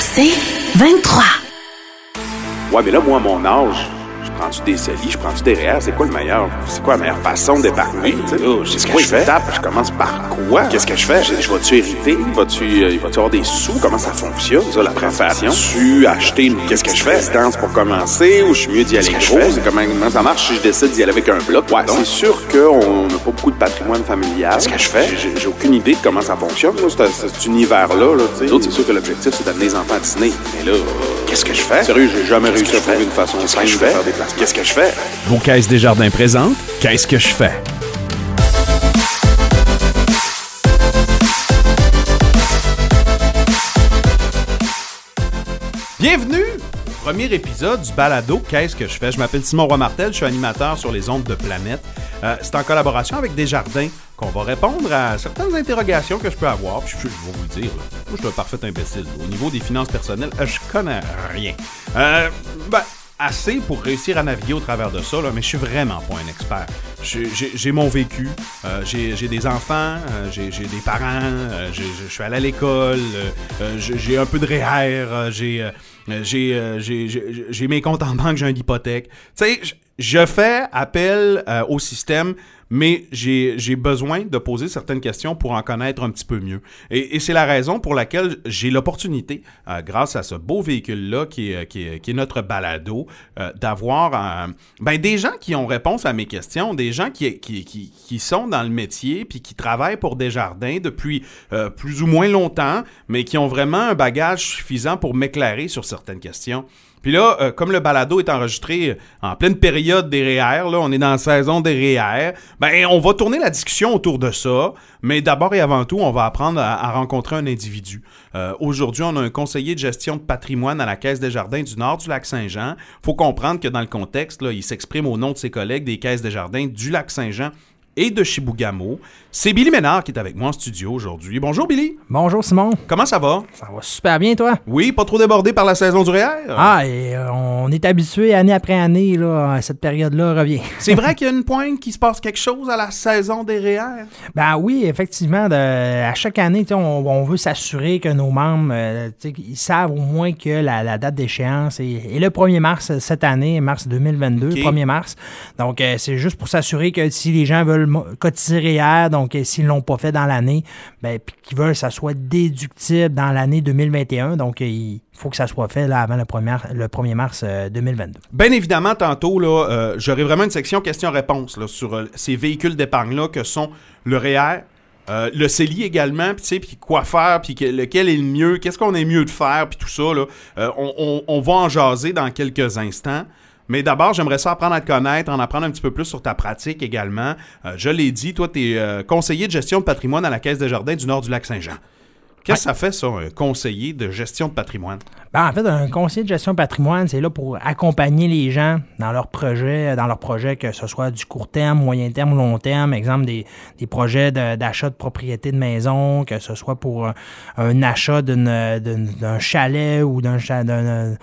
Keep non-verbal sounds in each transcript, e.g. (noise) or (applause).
C'est 23. Ouais, mais là, moi, mon âge, prends-tu des CELI, je prends-tu des REER? C'est quoi le meilleur? C'est quoi la meilleure façon d'épargner? tu sais? Oh, je fais? tape? Je commence par quoi? Qu'est-ce que je fais? Je, vais-tu hériter? Vas-tu euh, vas-tu avoir des sous? Comment ça fonctionne, ça, la préfation? Tu acheter une Qu'est-ce que je fais? résidence pour commencer ou je suis mieux d'y aller gros? comment, comment ça marche si je décide d'y aller avec un bloc? Ouais, c'est sûr qu'on n'a pas beaucoup de patrimoine familial. Qu'est-ce que je fais? J'ai- aucune idée de comment ça fonctionne, cet, cet univers-là. Là, tu sais. Nous autres, c'est sûr que l'objectif, c'est d'amener les enfants à Disney. Mais là, euh, Qu'est-ce que je fais? Sérieux, j'ai jamais réussi à trouver une façon simple de faire des placements. Qu'est-ce que je fais? Vos caisses Desjardins présentent Qu'est-ce que je fais? Bienvenue au premier épisode du balado Qu'est-ce que je fais? Je m'appelle Simon Roy-Martel, je suis animateur sur les ondes de Planète. Euh, c'est en collaboration avec Desjardins qu'on va répondre à certaines interrogations que je peux avoir. Puis je, je vais vous le dire, là, moi je suis un parfait imbécile. Au niveau des finances personnelles, je connais rien. Euh, ben, assez pour réussir à naviguer au travers de ça, là, mais je suis vraiment pas un expert. J'ai- mon vécu, euh, j'ai des enfants, euh, j'ai des parents, euh, je suis allé à l'école, j'ai un peu de REER, j'ai mes comptes en banque, j'ai une hypothèque. Tu sais, je- fais appel au système, mais j'ai besoin de poser certaines questions pour en connaître un petit peu mieux. Et, et c'est la raison pour laquelle j'ai l'opportunité, euh, grâce à ce beau véhicule-là qui qui, qui est notre balado, euh, d'avoir euh, ben, des gens qui ont réponse à mes questions, des gens qui, qui, qui, qui sont dans le métier puis qui travaillent pour Desjardins depuis euh, plus ou moins longtemps, mais qui ont vraiment un bagage suffisant pour m'éclairer sur certaines questions. Puis là, euh, comme le balado est enregistré euh, en pleine période des REER, là, on est dans la saison des REER, ben on va tourner la discussion autour de ça, mais d'abord et avant tout, on va apprendre à, rencontrer un individu. Euh, Aujourd'hui, on a un conseiller de gestion de patrimoine à la Caisse des Jardins du Nord du lac Saint-Jean. faut comprendre que dans le contexte, là, il s'exprime au nom de ses collègues des Caisses des Jardins du lac Saint-Jean et de Chibougamau. C'est Billy Ménard qui est avec moi en studio aujourd'hui. Bonjour Billy, Bonjour Simon, comment ça va? ça va super bien toi? Oui, pas trop débordé par la saison du REER? Ah, et euh, on est habitué année après année, là, à cette période-là revient. (laughs) C'est vrai qu'il y a une pointe qui se passe quelque chose à la saison des REER? Ben oui, effectivement, de- à chaque année, on, on veut s'assurer que nos membres, euh, ils savent au moins que la, la date d'échéance est, est le 1er mars cette année, mars 2022, Ok. 1er mars. Donc, euh, c'est juste pour s'assurer que si les gens veulent mo- cotiser REER, donc euh, s'ils ne l'ont pas fait dans l'année, ben, puis qu'ils veulent que ça soit déductible dans l'année 2021, donc euh, il faut que ça soit fait là, avant le 1er, le 1er mars euh, 2022. Bien évidemment, tantôt, là, euh, j'aurai vraiment une section questions-réponses sur euh, ces véhicules d'épargne-là que sont le REER, euh, le CELI également, puis quoi faire, puis que- lequel est le mieux, qu'est-ce qu'on est mieux de faire, puis tout ça. Là. Euh, on- on va en jaser dans quelques instants. Mais d'abord, j'aimerais ça apprendre à te connaître, en apprendre un petit peu plus sur ta pratique également. Euh, je l'ai dit, toi, tu es conseiller de gestion de patrimoine à la Caisse des Jardins du Nord du lac Saint-Jean. Qu'est-ce que ça fait, ça, un conseiller de gestion de patrimoine? Ben, en fait, un conseiller de gestion patrimoine, c'est là pour accompagner les gens dans leurs projets, dans leurs projets, que ce soit du court terme, moyen terme ou long terme. Exemple, des, des projets de- d'achat de, propriété de maison, que ce soit pour un, un achat d'un chalet ou d'un cha- d'un- d'un-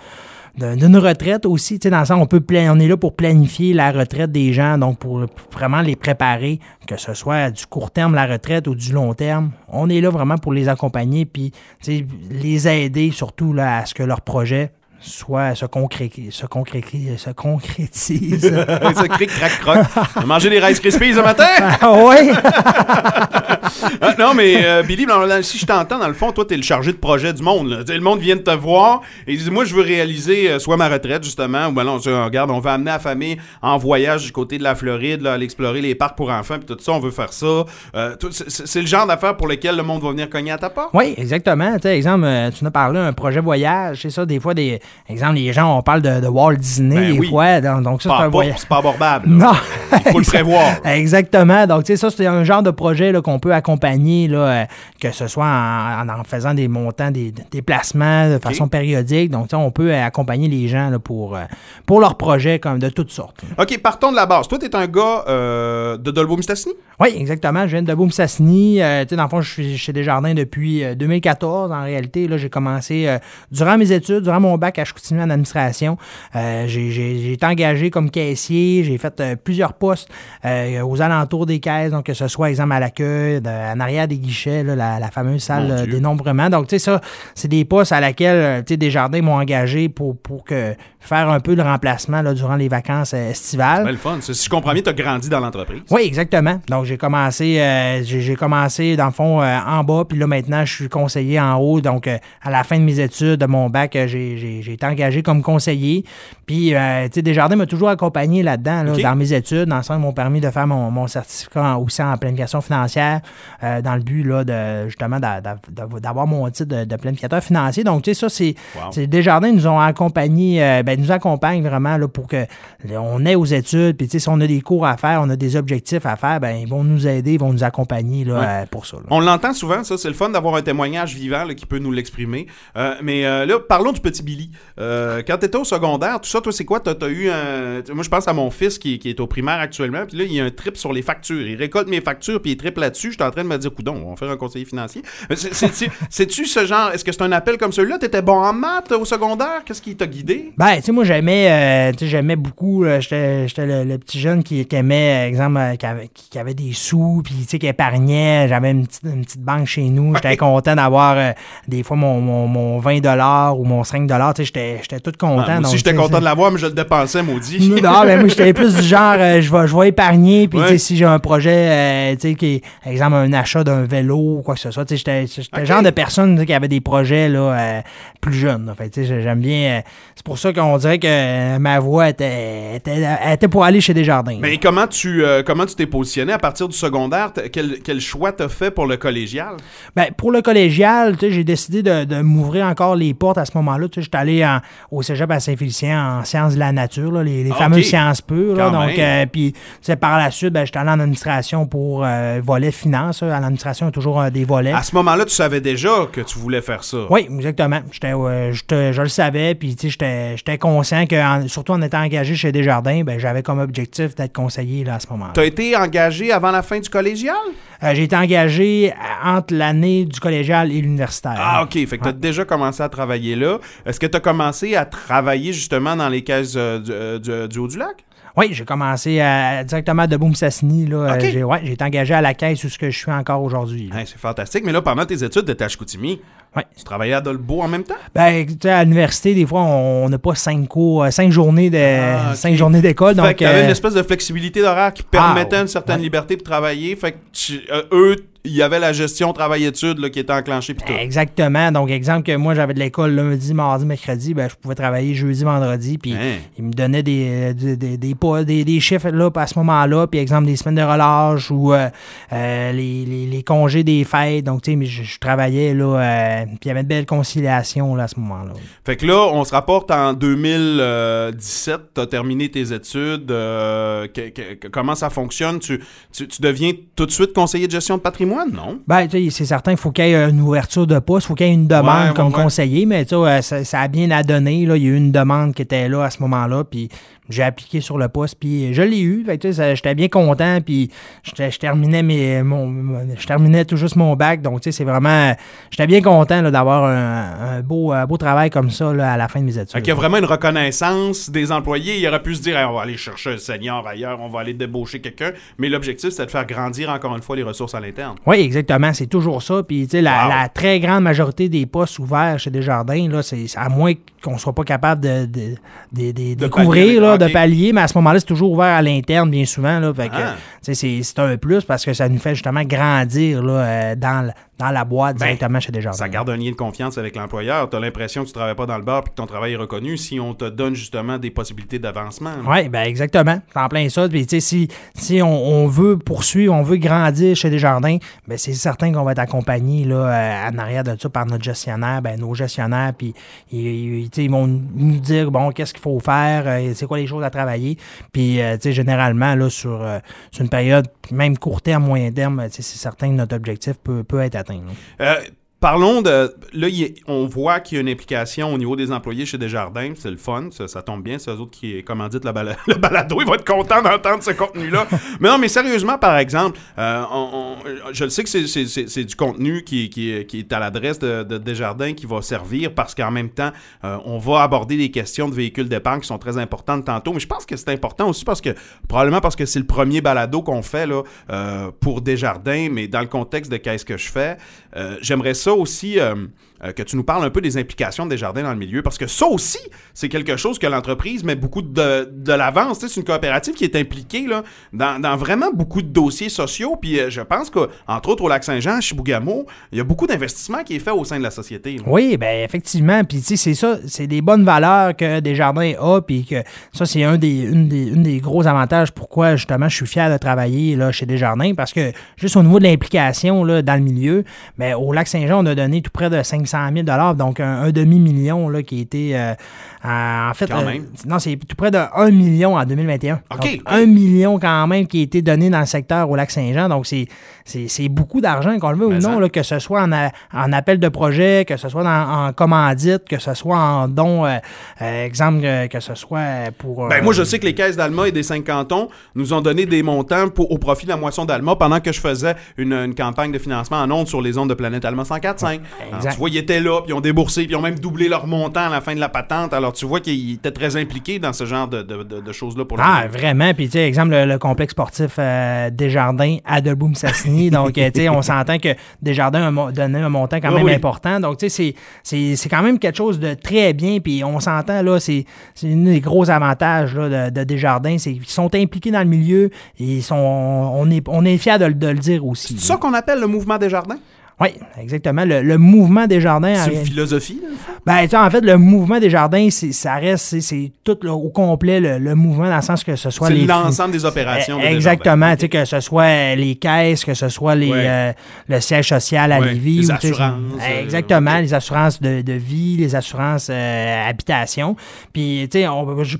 d'une retraite aussi, tu sais, dans le sens, on, peut on est là pour planifier la retraite des gens, donc pour vraiment les préparer, que ce soit du court terme, la retraite, ou du long terme. On est là vraiment pour les accompagner, puis tu sais, les aider surtout là, à ce que leur projet soit se, concré- se, concré- se concrétise. (laughs) ça crie crac croc. On a mangé des Rice Krispies ce matin? (laughs) ah ouais? (laughs) Ah, non, mais euh, Billy, si je t'entends, dans le fond, toi, t'es le chargé de projet du monde. là. Le monde vient de te voir et dit Moi, je veux réaliser euh, soit ma retraite, justement, ou ben non, tu sais, regarde, on veut amener la famille en voyage du côté de la Floride, là, aller explorer les parcs pour enfants, puis tout ça, on veut faire ça. Euh, c'est- le genre d'affaires pour lesquelles le monde va venir cogner à ta porte? Oui, exactement. Exemple, tu nous as parlé d'un projet voyage. C'est ça, des fois, des exemple, les gens, on parle de, de Walt Disney, Ben des oui. fois. Donc, donc ça, c'est Pas, un voyage. c'est pas abordable. là. (laughs) Non. Il faut le prévoir. Exactement. Donc, tu sais, ça, c'est un genre de projet qu'on peut accompagner, là, euh, que ce soit en, faisant des montants, des, des placements de façon périodique. Donc, tu on peut euh, accompagner les gens là, pour, euh, pour leurs projets comme de toutes sortes. OK, partons de la base. Toi, t'es un gars euh, de Dolbeau-Mistassini? Oui, exactement. Je viens de Boum-Sassini. Euh, tu dans le fond, je suis chez Desjardins depuis euh, 2014. En réalité, là, j'ai commencé euh, durant mes études, durant mon bac à Chicoutimi en administration. J'ai- été engagé comme caissier, j'ai fait plusieurs postes aux alentours des caisses, donc que ce soit, exemple, à l'accueil, de- en arrière des guichets, là, la, la fameuse salle euh, dénombrement. Donc, tu sais, ça, c'est des postes à laquelle, euh, tu sais, Desjardins m'ont engagé pour, pour que faire un peu le remplacement là, durant les vacances euh, estivales. Ben, le fun. Si je comprends bien, tu as grandi dans l'entreprise. Oui, exactement. Donc, j'ai commencé, euh, j'ai commencé, dans le fond, euh, en bas, puis là, maintenant, je suis conseiller en haut. Donc, euh, à la fin de mes études, de mon bac, j'ai été engagé comme conseiller. Puis, tu sais, Desjardins m'a toujours accompagné là-dedans, là, dans mes études. Dans le sens, ils m'ont permis de faire mon, mon certificat en- aussi en planification financière, euh, dans le but, là, de, justement, d'a- d'a- d'a- d'avoir mon titre de, de planificateur financier. Donc, tu sais, ça, c'est Wow. Desjardins nous ont accompagnés, euh, ben, nous accompagnent vraiment là, pour que on est aux études. Puis, tu sais, si on a des cours à faire, on a des objectifs à faire, ben, ils vont nous aider, ils vont nous accompagner là, euh, pour ça. là. On l'entend souvent, ça, c'est le fun d'avoir un témoignage vivant là, qui peut nous l'exprimer. Euh, mais là, parlons du petit Billy. Quand tu étais au secondaire, tout ça, toi, c'est quoi? T'as as eu un... Moi, je pense à mon fils qui, qui est au primaire actuellement, puis là, il y a un trip sur les factures. Il récolte mes factures, puis il tripe là-dessus. J'étais en train de me dire, coudon, on va faire un conseiller financier. Euh, c'est- c'est-tu- ce genre... Est-ce que c'est un appel comme celui-là? T'étais bon en maths au secondaire? Qu'est-ce qui t'a guidé? Ben, tu sais, moi, j'aimais, euh, tu sais, j'aimais beaucoup, là, j'étais, le, le petit jeune qui, qui aimait, exemple, euh, qui avait, qui, qui avait des sous, puis, tu sais, qui épargnait. J'avais une petite, une petite banque chez nous. J'étais content d'avoir, euh, des fois, mon, mon, mon 20 ou mon 5 tu sais, j'étais, tout content. Ah, moi aussi, j'étais content de l'avoir, mais je le dépensais, maudit. Non, ben moi, j'étais (laughs) plus du genre, euh, je vais, je vais épargner, puis Ouais. tu sais, si j'ai un projet, euh, tu sais, qui est, un achat d'un vélo ou quoi que ce soit, j'étais le genre de personne qui avait des projets, là, euh, plus jeunes, j'aime bien, euh, c'est pour ça qu'on dirait que euh, ma voix était, était, pour aller chez Desjardins. Mais comment tu euh, comment tu t'es positionné à partir du secondaire? Quel, quel choix t'as fait pour le collégial? Ben, pour le collégial, j'ai décidé de, de m'ouvrir encore les portes à ce moment-là. J'étais allé en- au cégep à Saint-Félicien en sciences de la nature, là, les, les Ah, fameuses sciences pures. là. Donc, puis, par la suite, ben, j'étais allé en administration pour volet finance. À l'administration, il y a toujours euh, des volets. À ce moment-là, tu savais déjà que tu voulais faire ça. Oui, exactement. J'étais, euh, je le savais, puis tu sais, j'étais, conscient que, en- surtout en étant engagé chez Desjardins, ben, j'avais comme objectif d'être conseiller là, à ce moment-là. T'as été engagé avant la fin du collégial? Euh, j'ai été engagé entre l'année du collégial et l'universitaire. Ah, OK. Fait que t'as Ouais. déjà commencé à travailler là. Est-ce que t'as commencé à travailler justement dans les caisses euh, du, euh, du- du Haut-du-Lac? Oui, j'ai commencé à- directement de Boom-Sassini. Là, Ok. Euh, j'ai, ouais, j'ai été engagé à la caisse où ce que je suis encore aujourd'hui. là. C'est fantastique. Mais là, pendant tes études, t'étais à Chicoutimi. Ouais. Tu travaillais à Dolbeau en même temps? Ben, tu sais, à l'université, des fois, on n'a pas cinq cours, euh, cinq journées de, Ah, cinq journées d'école. fait Donc, que t'avais euh, une espèce de flexibilité d'horaire qui permettait ouais. une certaine liberté pour travailler. Fait que tu- euh, eux, il y avait la gestion travail-études qui était enclenchée. Exactement. Donc, exemple que moi, j'avais de l'école lundi, mardi, mercredi, ben, je pouvais travailler jeudi, vendredi, puis Hein? ils me donnaient des, des, des, des, des- chiffres là, à ce moment-là, puis exemple des semaines de relâche ou euh, euh, les, les, les congés des fêtes. Donc, tu sais, mais je, je travaillais, là, euh, puis il y avait une belle conciliation là, à ce moment-là. Fait que là, on se rapporte en 2017, tu as terminé tes études. euh, que- que- que- comment ça fonctionne? Tu, tu, tu deviens tout de suite conseiller de gestion de patrimoine, non? Ben, tu sais, c'est certain, il faut qu'il y ait une ouverture de poste, il faut qu'il y ait une demande Ouais, comme ouais, conseiller, mais tu sais, euh, ça, ça a bien à donner. Là. Il y a eu une demande qui était là à ce moment-là, puis j'ai appliqué sur le poste, puis je l'ai eu. Fait que, tu sais, ça- j'étais bien content, puis je terminais mes, mon, je terminais tout juste mon bac, donc tu sais, c'est vraiment, j'étais bien content là, d'avoir un, un beau, un beau travail comme ça là, à la fin de mes études. Qu'il y a vraiment une reconnaissance des employés. Il aurait pu se dire, Hey, on va aller chercher un senior ailleurs, on va aller débaucher quelqu'un. Mais l'objectif, c'est de faire grandir encore une fois les ressources à l'interne. Oui, exactement. C'est toujours ça. Puis, tu sais, la, Wow. la très grande majorité des postes ouverts chez Desjardins, là, c'est à moins qu'on soit pas capable de, de, de, de- de pallier couvrir, là, avec- de ok. pallier, mais à ce moment-là, c'est toujours ouvert à l'interne, bien souvent. Là, fait que, Ah. c'est c'est un plus parce que ça nous fait justement grandir là, euh, dans, le- dans la boîte Ben, directement chez Desjardins. Ça garde un lien de confiance avec l'employeur. Tu as l'impression que tu travailles pas dans le bar et que ton travail est reconnu si on te donne justement des possibilités d'avancement. Oui, ben exactement. C'est en plein ça. Puis, si, si on, on veut poursuivre, on veut grandir chez Desjardins, ben c'est certain qu'on va être accompagné là, euh, en arrière de ça par notre gestionnaire, ben nos gestionnaires, puis ils, ils vont nous dire, bon, qu'est-ce qu'il faut faire, euh, c'est quoi choses à travailler. Puis, euh, tu sais, généralement, là, sur, euh, sur une période, même court terme, moyen terme, c'est certain que notre objectif peut, peut être atteint. Parlons de. Là, on voit qu'il y a une implication au niveau des employés chez Desjardins. C'est le fun. Ça, tombe bien. C'est eux autres qui commanditent le, bala- (laughs) le balado. Ils vont être contents d'entendre ce contenu-là. mais non, mais sérieusement, par exemple, euh, je le sais que c'est- du contenu qui, est à l'adresse de, de Desjardins qui va servir parce qu'en même temps, euh, on va aborder des questions de véhicules d'épargne qui sont très importantes tantôt. Mais je pense que c'est important aussi parce que, probablement parce que c'est le premier balado qu'on fait là, euh, pour Desjardins, mais dans le contexte de qu'est-ce que je fais, j'aimerais ça aussi euh, euh, que tu nous parles un peu des implications de Desjardins dans le milieu parce que ça aussi, c'est quelque chose que l'entreprise met beaucoup de, de l'avance. C'est une coopérative qui est impliquée là, dans, vraiment beaucoup de dossiers sociaux. Puis euh, je pense qu'entre autres au Lac-Saint-Jean, à Chibougamau, il y a beaucoup d'investissements qui est fait au sein de la société. Oui, ben effectivement. Puis tu sais, c'est ça, c'est des bonnes valeurs que Desjardins a, puis que ça, c'est un des, une des, une des gros avantages pourquoi justement je suis fier de travailler là, chez Desjardins, parce que juste au niveau de l'implication dans le milieu, ben, au lac Saint-Jean, on a donné tout près de 500 000 donc un, un demi-million qui a été euh, en en fait. Quand euh, même. non, c'est tout près de 1 million en 2021. OK, Donc, OK. 1 million quand même qui a été donné dans le secteur au lac Saint-Jean. Donc, c'est, c'est, c'est beaucoup d'argent, qu'on le veut ou non, là, que ce soit en, a- en appel de projet, que ce soit dans- en commandite, que ce soit en don, euh, euh, exemple, euh, que ce soit pour... Ben, euh, moi, je sais que les caisses d'Alma et des cinq cantons nous ont donné des montants pour, au profit de la moisson d'Alma pendant que je faisais une, une campagne de financement en ondes sur les ondes de Planète Alma 104.5. Alors, Exact. tu vois, ils étaient là, puis ils ont déboursé, puis ils ont même doublé leur montant à la fin de la patente. Alors, tu vois qu'ils étaient très impliqués dans ce genre de, de- de- de choses-là pour le Ah, milieu. vraiment. Puis, tu sais, exemple, le, le complexe sportif euh, Desjardins à Deboum-Sassini. (laughs) Donc, euh, tu sais, on s'entend que Desjardins a donné un montant quand même oui. important. Donc, tu sais, c'est- quand même quelque chose de très bien. Puis, on s'entend, là, c'est un des gros avantages là, de, de Desjardins. C'est qu'ils sont impliqués dans le milieu et ils sont, on est, on est fiers de, le- de le dire aussi. C'est ça qu'on appelle le mouvement des jardins? Oui, exactement. Le, le mouvement Desjardins. en C'est une philosophie, là, ben, tu sais, en fait, le mouvement des jardins, c'est- ça reste, c'est- c'est tout là, au complet le, le mouvement dans le sens que ce soit C'est les. l'ensemble des opérations. de Eh. Exactement, tu sais, que ce soit les caisses, que ce soit les, Ouais. euh, le siège social à Ouais, Lévis. les assurances, euh, exactement, les assurances de, de vie, les assurances euh, habitation. Puis, tu sais,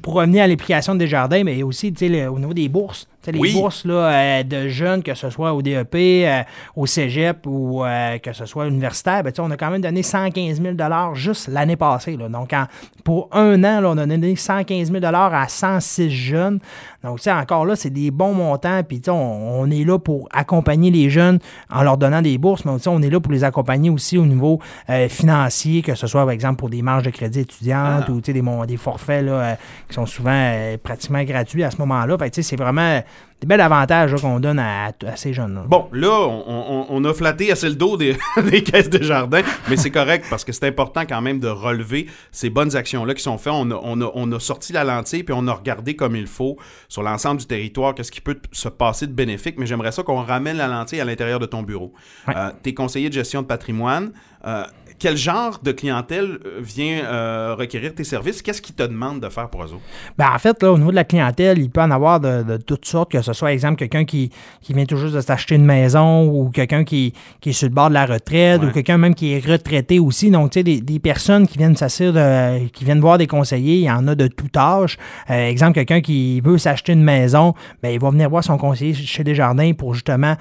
pour revenir à l'implication des jardins, mais aussi, tu sais, au niveau des bourses. Les Oui. bourses là, euh, de jeunes, que ce soit au DEP, euh, au cégep ou euh, que ce soit universitaire, ben, on a quand même donné 115 000 juste l'année passée. Là. Donc, en- pour un an, là, on a donné 115 000 à 106 jeunes. Donc, encore là, c'est des bons montants. Puis, on, on est là pour accompagner les jeunes en leur donnant des bourses, mais on est là pour les accompagner aussi au niveau financier, que ce soit, par exemple, pour des marges de crédit étudiantes Ah. ou des, des forfaits là, qui sont souvent pratiquement gratuits à ce moment-là. Fait c'est vraiment des bels avantages là, qu'on donne à, à ces jeunes-là. Bon, là, on, on- on a flatté assez le dos des, (laughs) des caisses de jardin, mais c'est correct parce que c'est important quand même de relever ces bonnes actions-là qui sont faites. On a, on a- on a sorti la lentille puis on a regardé comme il faut sur l'ensemble du territoire qu'est-ce qui peut se passer de bénéfique, mais j'aimerais ça qu'on ramène la lentille à l'intérieur de ton bureau. Ouais. Euh, T'es conseiller de gestion de patrimoine. Euh, quel genre de clientèle euh, vient euh, requérir tes services? Qu'est-ce qu'ils te demandent de faire pour eux autres? Ben, en fait, là, au niveau de la clientèle, il peut en avoir de, de toutes sortes, que ce soit, exemple, quelqu'un qui, qui vient tout juste de s'acheter une maison ou quelqu'un qui, qui est sur le bord de la retraite Ouais. ou quelqu'un même qui est retraité aussi. Donc, tu sais, des, des personnes qui viennent s'assurer de, qui viennent voir des conseillers, il y en a de tout âge. Euh, exemple, quelqu'un qui veut s'acheter une maison, ben, il va venir voir son conseiller chez Desjardins pour justement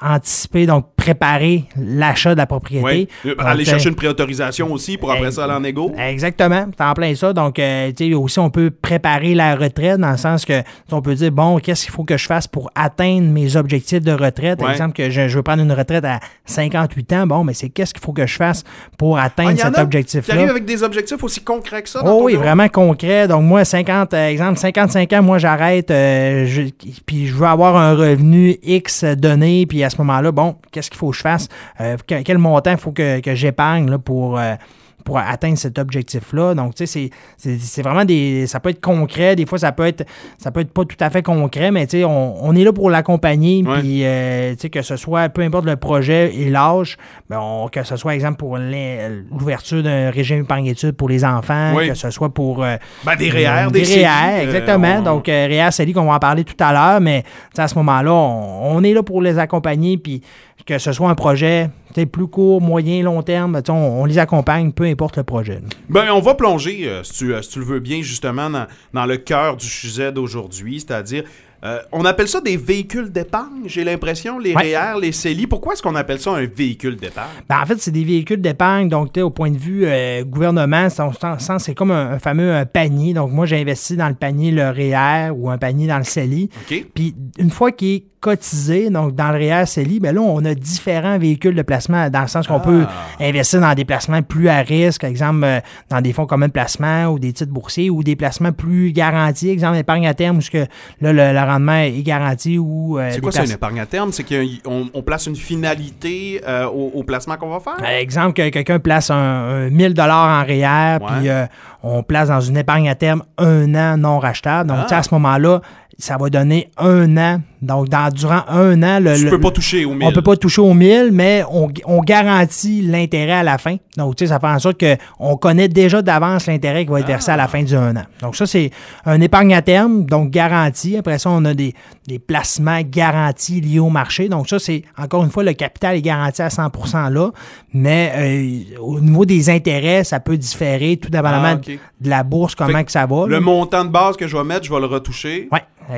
anticiper, donc préparer l'achat de la propriété. Euh, Donc, Aller chercher une préautorisation aussi pour après ça aller en égo? Exactement, c'est en plein ça. Donc, euh, tu sais, aussi, on peut préparer la retraite dans le sens que tu on peut dire, bon, qu'est-ce qu'il faut que je fasse pour atteindre mes objectifs de retraite? Par Ouais. exemple, que je, je veux prendre une retraite à 58 ans. Bon, mais c'est qu'est-ce qu'il faut que je fasse pour Ah, atteindre en cet a Qui arrivent objectif-là? avec des objectifs aussi concrets que ça? dans Oh oui, bureau? vraiment concret. Donc, moi, 50, euh, exemple, 55 ans, moi, j'arrête, euh, je- puis je veux avoir un revenu X donné, puis à ce moment-là, bon, qu'est-ce qu'il faut que je fasse? Que- quel montant il faut que, que j'épargne? Là, pour. Euh, pour atteindre cet objectif-là. Donc, tu sais, c'est- vraiment des. Ça peut être concret, des fois, ça peut être ça peut être pas tout à fait concret, mais tu sais, on, on est là pour l'accompagner, Ouais. puis euh, tu sais, que ce soit, peu importe le projet et l'âge, ben, que ce soit, exemple, pour l'ouverture d'un régime épargne-études pour les enfants, Oui. que ce soit pour. euh, Ben, des REER, des des CELI, REER, euh, exactement. on- Donc, euh, REER, CELI, qu'on va en parler tout à l'heure, mais tu sais, à ce moment-là, on, on est là pour les accompagner, puis que ce soit un projet tu sais, plus court, moyen, long terme, tu sais, on, on les accompagne, peu importe le projet. Ben, on va plonger, euh, si, tu, euh, si tu le veux bien, justement, dans, dans le cœur du sujet d'aujourd'hui, c'est-à-dire Euh, on appelle ça des véhicules d'épargne, j'ai l'impression, les Ouais. REER, les CELI. Pourquoi est-ce qu'on appelle ça un véhicule d'épargne? Ben, en fait, c'est des véhicules d'épargne. Donc, au point de vue euh, gouvernement, c'est- comme un, un fameux panier. Donc, moi, j'ai investi dans le panier le REER ou un panier dans le CELI. Puis, une fois qu'il est cotisé, donc dans le REER CELI, ben là, on a différents véhicules de placement dans le sens qu'on peut investir dans des placements plus à risque, exemple, euh, dans des fonds communs de placement ou des titres boursiers ou des placements plus garantis, exemple, épargne à terme, où ce que, là, le, le rendement est garanti ou. euh, C'est quoi ça, une épargne à terme? C'est qu'on on place une finalité euh, au, au placement qu'on va faire? Par exemple, que quelqu'un place un, un 1000 dollars en REER, puis euh, on place dans une épargne à terme un an non rachetable. Donc, Ah. à ce moment-là, ça va donner un an. Donc, dans, durant un an, le, tu le- peux pas toucher au 1000. on peut pas toucher au 1000, mais on, on garantit l'intérêt à la fin. Donc, tu sais, ça fait en sorte qu'on connaît déjà d'avance l'intérêt qui va être versé à la fin du un an. Donc, ça, c'est un épargne à terme, donc garanti. Après ça, on a des, des placements garantis liés au marché. Donc, ça, c'est, encore une fois, le capital est garanti à 100% là, mais euh, au niveau des intérêts, ça peut différer tout dépendamment Ah, de la bourse, comment Fait que ça va. Le là. montant de base que je vais mettre, je vais le retoucher.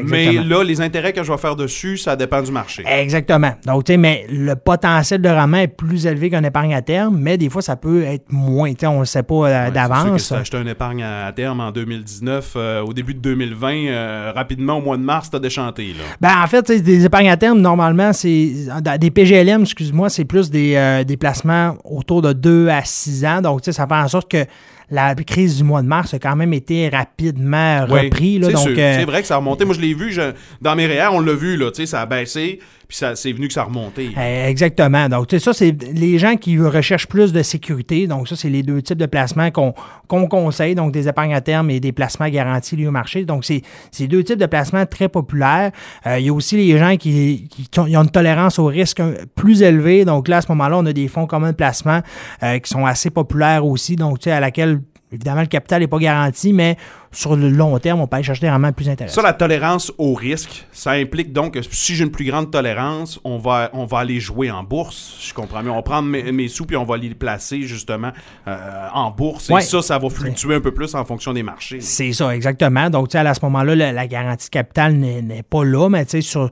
Mais exactement. là, les intérêts que je vais faire dessus, ça dépend du marché. Exactement. Donc, tu sais, mais le potentiel de rendement est plus élevé qu'un épargne à terme, mais des fois, ça peut être moins. Tu sais, on ne le sait pas euh, Ouais, d'avance. si t'as acheté un épargne à terme en 2019, euh, au début de 2020, euh, rapidement, au mois de mars, t'as déchanté. Là. Ben, en fait, tu sais, des épargnes à terme, normalement, c'est des PGLM, excuse-moi, c'est plus des, des placements autour de 2 à 6 ans. Donc, tu sais, ça fait en sorte que la crise du mois de mars a quand même été rapidement repris. là. c'est donc, euh, C'est vrai que ça a remonté. Moi, je l'ai vu je- dans mes REER, on l'a vu, là, tu sais, ça a baissé, puis ça, c'est venu que ça a remonté. Euh, Exactement. Donc, tu sais, ça, c'est les gens qui recherchent plus de sécurité. Donc, ça, c'est les deux types de placements qu'on qu'on conseille. Donc, des épargnes à terme et des placements garantis liés au marché. Donc, c'est deux types de placements très populaires. Euh, il y a aussi les gens qui, qui ont ils ont une tolérance au risque plus élevée. Donc, là, à ce moment-là, on a des fonds communs de placement euh, qui sont assez populaires aussi. Donc, tu sais, à laquelle, évidemment, le capital n'est pas garanti, mais sur le long terme, on peut aller chercher des rendements plus intéressants. Ça, la tolérance au risque, ça implique donc que si j'ai une plus grande tolérance, on va, on va aller jouer en bourse. Je comprends mieux. On va prendre mes, mes sous puis on va les placer justement euh, en bourse. Et ça, ça va fluctuer un peu plus en fonction des marchés. C'est ça, exactement. Donc, tu sais, à ce moment-là, la, la garantie de capital n'est pas là, mais tu sais, sur,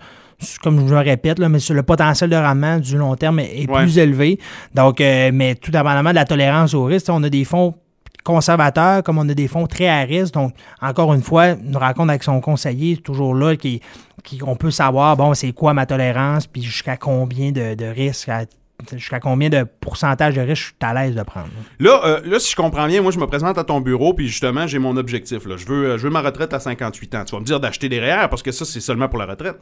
comme je le répète, là, mais sur le potentiel de rendement du long terme est, est Ouais. plus élevé. Donc, euh, mais tout dépendamment de la tolérance au risque, on a des fonds conservateurs comme on a des fonds très à risque. Donc, encore une fois, une rencontre avec son conseiller, toujours là, qui, qui on peut savoir, bon, c'est quoi ma tolérance, puis jusqu'à combien de, de risques, jusqu'à combien de pourcentage de risque je suis à l'aise de prendre? Là, euh, là, si je comprends bien, moi, je me présente à ton bureau, puis justement, j'ai mon objectif. Là. Je, veux, euh, je veux ma retraite à 58 ans. Tu vas me dire d'acheter des REER parce que ça, c'est seulement pour la retraite.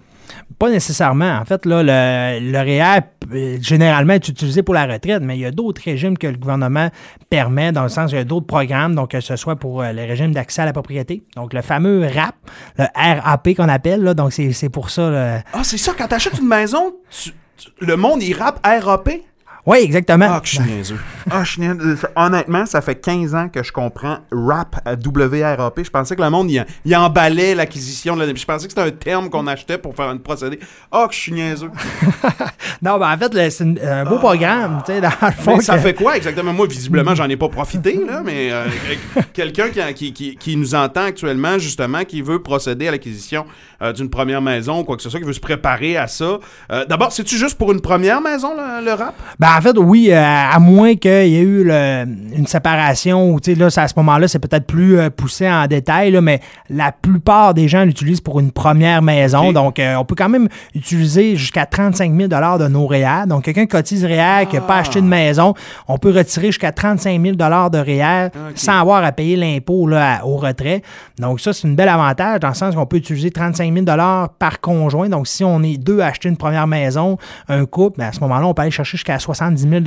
Pas nécessairement. En fait, là, le, le REER, euh, généralement, est utilisé pour la retraite, mais il y a d'autres régimes que le gouvernement permet, dans le sens qu'il y a d'autres programmes, donc que ce soit pour le régime d'accès à la propriété. Donc, le fameux RAP, le RAP qu'on appelle, là, donc c'est pour ça. là. Ah, c'est ça, quand t'achètes une maison, tu- tu- le monde, il rappe RAP. Oui, exactement. Ah, que je suis niaiseux. Ah, je suis niaiseux. Honnêtement, ça fait 15 ans que je comprends rap à WRAP. Je pensais que le monde, il, emballait l'acquisition. Je pensais que c'était un terme qu'on achetait pour faire un procédé. Ah, que je suis niaiseux. (laughs) Non, ben en fait, c'est une- un beau programme, tu sais, dans le fond. Mais ça que- fait quoi exactement? Moi, visiblement, j'en ai pas profité, là, mais euh, (laughs) quelqu'un qui, qui, qui- qui nous entend actuellement, justement, qui veut procéder à l'acquisition euh, d'une première maison ou quoi que ce soit, qui veut se préparer à ça. Euh, D'abord, c'est-tu juste pour une première maison, le, le rap? Ben, en fait, oui, euh, à moins qu'il y ait eu le- une séparation, ou tu sais, là, à ce moment-là, c'est peut-être plus euh, poussé en détail, là, mais la plupart des gens l'utilisent pour une première maison. Donc, euh, on peut quand même utiliser jusqu'à 35 000 de nos REER. Donc, quelqu'un qui cotise REER, qui n'a pas acheté de maison, on peut retirer jusqu'à 35 000 de REER sans avoir à payer l'impôt au retrait. Donc, ça, c'est un bel avantage dans le sens qu'on peut utiliser 35 000 par conjoint. Donc, si on est deux à acheter une première maison, un couple, ben, à ce moment-là, on peut aller chercher jusqu'à 70 000 Donc,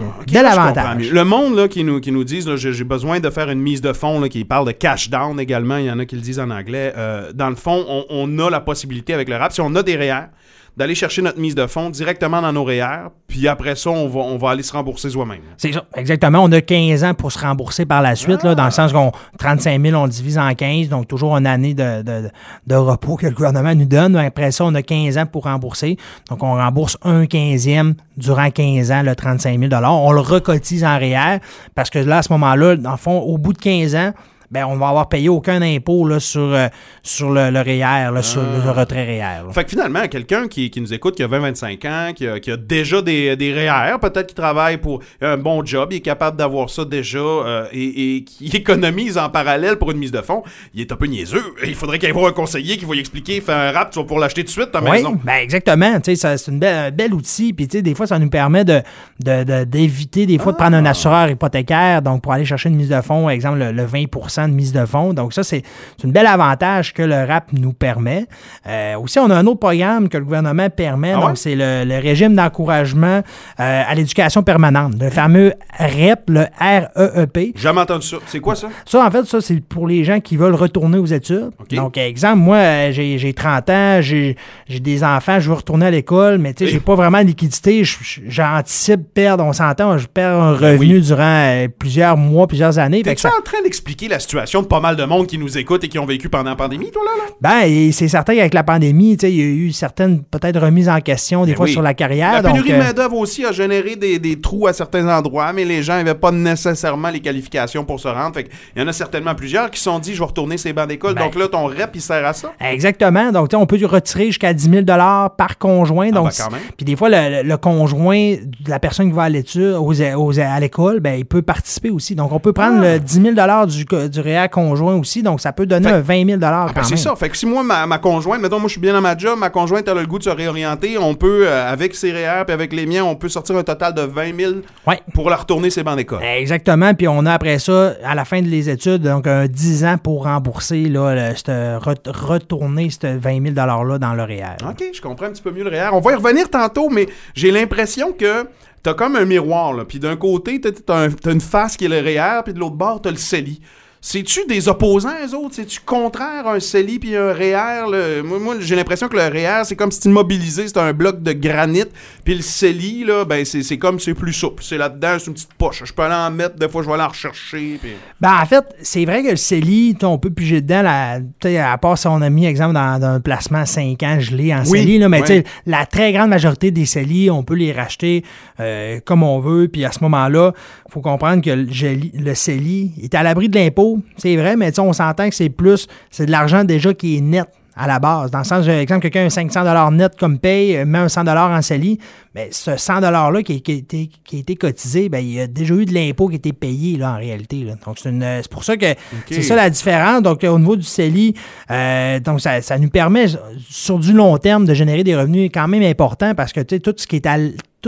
euh, Ok, bel là, je comprends avantage. mieux. Le monde là, qui, nous, qui nous disent là, j'ai j'ai besoin de faire une mise de fonds, là, qui parle de cash down également, il y en a qui le disent en anglais. Euh, dans le fond, on, on a la possibilité avec le rap, si on a des REER, d'aller chercher notre mise de fonds directement dans nos REER, puis après ça, on va, aller se rembourser soi-même. C'est exactement. On a 15 ans pour se rembourser par la suite, dans le sens qu'on 35 000, on le divise en 15, donc toujours une année de, de- de repos que le gouvernement nous donne. Après ça, on a 15 ans pour rembourser. Donc, on rembourse un quinzième durant 15 ans, le 35 000 On le recotise en REER parce que là, à ce moment-là, dans le fond, au bout de 15 ans, ben on va avoir payé aucun impôt là, sur, euh, sur le, le REER, là, sur le retrait REER. là. Fait que finalement, quelqu'un qui, qui nous écoute, qui a 20-25 ans, qui a, qui a déjà des, des REER, peut-être qu'il travaille pour un bon job, il est capable d'avoir ça déjà euh, et, et qui (laughs) économise en parallèle pour une mise de fonds, il est un peu niaiseux. Il faudrait qu'il y ait un conseiller qui va lui expliquer fais un rap, tu vas pouvoir l'acheter tout de suite ta Oui, maison. ben exactement. C'est une belle- un bel outil. Puis des fois, ça nous permet de, de- de- d'éviter des fois de prendre un assureur hypothécaire. Donc, pour aller chercher une mise de fonds, exemple, le, le 20 de mise de fonds. Donc, ça, c'est une belle avantage que le RAP nous permet. Euh, aussi, on a un autre programme que le gouvernement permet. Ah ouais? donc, c'est le, le régime d'encouragement euh, à l'éducation permanente. Le fameux REP, le REEP. Jamais entendu ça. C'est quoi ça? Ça, en fait, ça, c'est pour les gens qui veulent retourner aux études. Donc, exemple, moi, euh, j'ai j'ai 30 ans, j'ai des enfants, je veux retourner à l'école, mais tu sais, j'ai pas vraiment de liquidité. J'anticipe perdre, on s'entend, je perds un revenu Ben oui. durant plusieurs mois, plusieurs années. T'es-tu en train d'expliquer la situation de pas mal de monde qui nous écoute et qui ont vécu pendant la pandémie, toi, là? là? ben, c'est certain qu'avec la pandémie, il y a eu certaines, peut-être, remises en question, des Ben fois, oui. sur la carrière. La pénurie euh, de main-d'œuvre aussi a généré des, des trous à certains endroits, mais les gens n'avaient pas nécessairement les qualifications pour se rendre. Fait qu'il y en a certainement plusieurs qui se sont dit je vais retourner ces bancs d'école. Ben. Donc là, ton rep, il sert à ça. Exactement. Donc, tu sais, on peut retirer jusqu'à 10 000 par conjoint. Donc, ben, puis des fois, le, conjoint de la personne qui va à l'étude, aux, aux- à l'école, ben, il peut participer aussi. Donc, on peut prendre Ah. le 10 000 du, du conjoint aussi. Donc, ça peut donner Fait- un 20 000 Ah, ben, c'est ça. Fait que si moi, ma, ma conjointe, mettons, moi, je suis bien dans ma job, ma conjointe, elle a le goût de se réorienter, on peut, euh, avec ses REER puis avec les miens, on peut sortir un total de 20 000 Ouais. pour la retourner ses bancs d'école. Exactement. Puis on a après ça, à la fin de les études, donc un 10 ans pour rembourser, là, le- cette- re- retourner ce 20 000 $-là dans le REER. OK, je comprends un petit peu mieux le REER. On va y revenir tantôt, mais j'ai l'impression que t'as comme un miroir, là. Puis d'un côté, t'as, un- t'as une face qui est le REER, puis de l'autre bord, t'as le CELI. C'est-tu des opposants, eux autres? C'est-tu contraire un CELI puis un REER? là? Moi, moi, j'ai l'impression que le REER, c'est comme si c'est immobilisé, c'est un bloc de granit. Puis le CELI, là, ben, c'est, comme c'est plus souple. C'est là-dedans, c'est une petite poche. Je peux aller en mettre, des fois, je vais aller en rechercher. Ben, en fait, c'est vrai que le CELI, tu on peut piger dedans, la, tu sais, à part si on a mis, exemple, dans, dans un placement 5 ans gelé en Oui, CELI, là, mais tu sais, la très grande majorité des CELI, on peut les racheter euh, comme on veut. Puis à ce moment-là, il faut comprendre que le, le CELI est à l'abri de l'impôt. C'est vrai, mais on s'entend que c'est plus, c'est de l'argent déjà qui est net à la base. Dans le sens, par exemple, quelqu'un a 500 net comme paye, euh, met un 100 en CELI, mais ce 100 $-là qui, a- qui a été, qui a été cotisé, ben, il y a déjà eu de l'impôt qui a été payé là, en réalité. là. Donc, c'est, euh, c'est pour ça que c'est ça la différence. Donc, au niveau du CELI, euh, donc ça, ça nous permet, sur du long terme, de générer des revenus quand même importants parce que tout ce qui est à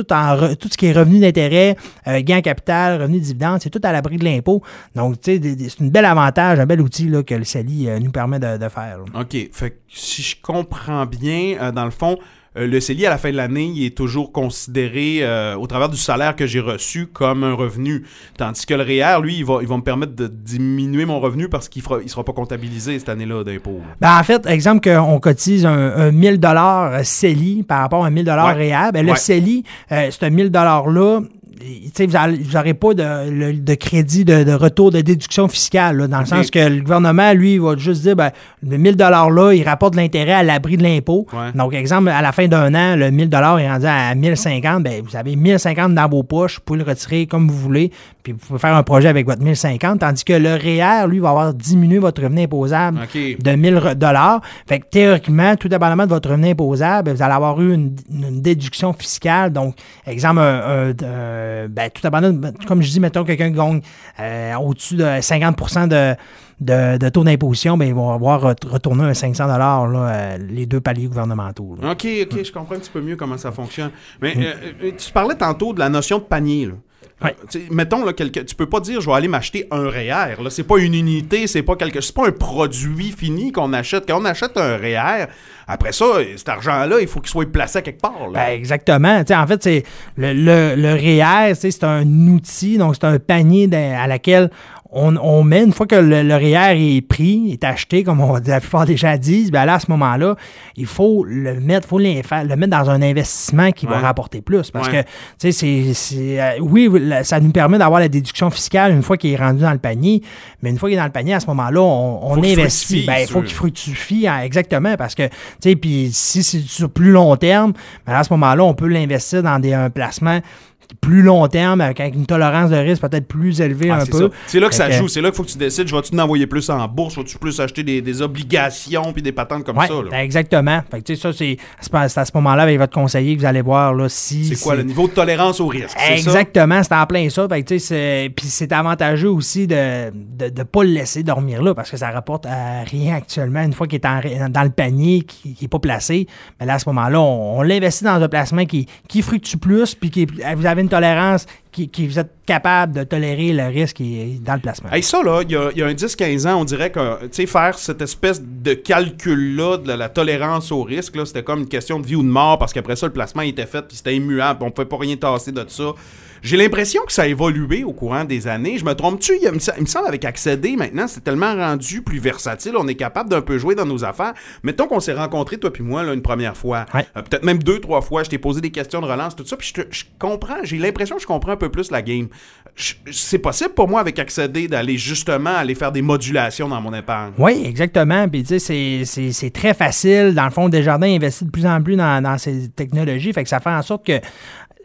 tout, en tout ce qui est revenu d'intérêt, euh, gain capital, revenu de dividende, c'est tout à l'abri de l'impôt. Donc, c'est un bel avantage, un bel outil là, que le CELI euh, nous permet de, faire. OK. Fait que si je comprends bien, euh, dans le fond, le CELI, à la fin de l'année, il est toujours considéré, euh, au travers du salaire que j'ai reçu, comme un revenu. Tandis que le REER, lui, il va, il va me permettre de diminuer mon revenu parce qu'il ne sera pas comptabilisé cette année-là d'impôt. Ben, en fait, exemple qu'on cotise un, un 1000 dollars CELI par rapport à un 1000 dollars Ouais. REER, ben, le Ouais. CELI, euh, ce 1000 dollars-là, tu sais, vous n'aurez pas de, crédit de, de retour de déduction fiscale, là, dans le sens que le gouvernement, lui, va juste dire, ben, le 1000 $-là, il rapporte de l'intérêt à l'abri de l'impôt. Ouais. Donc, exemple, à la fin d'un an, le 1000 $, est rendu à 1050, ben, vous avez 1050 dans vos poches, vous pouvez le retirer comme vous voulez, puis vous pouvez faire un projet avec votre 1050, tandis que le REER, lui, va avoir diminué votre revenu imposable OK. de 1000 re- dollars. Fait que théoriquement, tout dépendamment de votre revenu imposable, vous allez avoir eu une, une déduction fiscale. Donc, exemple, un, un- un- ben, tout dépendant, de- comme je dis, mettons quelqu'un qui gagne euh, au-dessus de 50 de, de, de taux d'imposition, ben, ils vont avoir ret- retourné un 500 dollars les deux paliers gouvernementaux. là. OK, OK, je comprends un petit peu mieux comment ça fonctionne. Mais euh, euh, tu parlais tantôt de la notion de panier. Là. Ouais. Euh, mettons, là, quelque, tu peux pas dire je vais aller m'acheter un REER. C'est pas une unité, c'est pas quelque c'est pas un produit fini qu'on achète. Quand on achète un REER, après ça, cet argent-là, il faut qu'il soit placé à quelque part. là. Ben, exactement. En fait, c'est le, le, le REER, c'est un outil, donc c'est un panier à laquelle on, on met, une fois que le, le REER est pris, est acheté, comme on, la plupart des gens disent, ben là, à ce moment-là, il faut le mettre, faut le mettre dans un investissement qui va rapporter plus. Parce Ouais. que, tu sais, c'est- c'est. euh, oui, ça nous permet d'avoir la déduction fiscale une fois qu'il est rendu dans le panier, mais une fois qu'il est dans le panier, à ce moment-là, on, on Faut investit. Ben, il faut qu'il fructifie, hein, exactement, parce que, tu sais, puis si c'est sur plus long terme, ben à ce moment-là, on peut l'investir dans des, un placement plus long terme, avec, avec une tolérance de risque peut-être plus élevée Ah, un peu. C'est là que Fait ça que- joue. C'est là qu'il faut que tu décides. Je vais-tu en envoyer plus en bourse? Vas-tu plus acheter des, des obligations puis des patentes comme Ouais, ça? là? exactement. Fait que, tu sais, ça, c'est à ce moment-là, avec votre conseiller, que vous allez voir là, si. C'est quoi le niveau de tolérance au risque? Exactement, c'est en plein ça. Fait que, Puis c'est avantageux aussi de ne de, pas le laisser dormir là parce que ça rapporte à rien actuellement. Une fois qu'il est en dans le panier, qui n'est pas placé, mais là, à ce moment-là, on, on l'investit dans un placement qui, qui fructue plus, puis qui, vous avez une tolérance, qui, vous êtes capable de tolérer le risque dans le placement. Hey, ça, là, il y a, un 10-15 ans, on dirait que, faire cette espèce de calcul-là de la, tolérance au risque, c'était comme une question de vie ou de mort, parce qu'après ça, le placement était fait, puis c'était immuable, on pouvait pas rien tasser de ça. J'ai l'impression que ça a évolué au courant des années. Je me trompe-tu? Il, me semble avec Accéder, maintenant, c'est tellement rendu plus versatile. On est capable d'un peu jouer dans nos affaires. Mettons qu'on s'est rencontrés, toi puis moi, là, une première fois. Ouais. Euh, Peut-être même deux, trois fois. Je t'ai posé des questions de relance, tout ça. Puis je, comprends. J'ai l'impression que je comprends un peu plus la game. C'est possible pour moi, avec Accéder, d'aller justement aller faire des modulations dans mon épargne. Oui, exactement. Puis, tu sais, c'est très facile. Dans le fond, Desjardins investit de plus en plus dans, dans ces technologies. Fait que ça fait en sorte que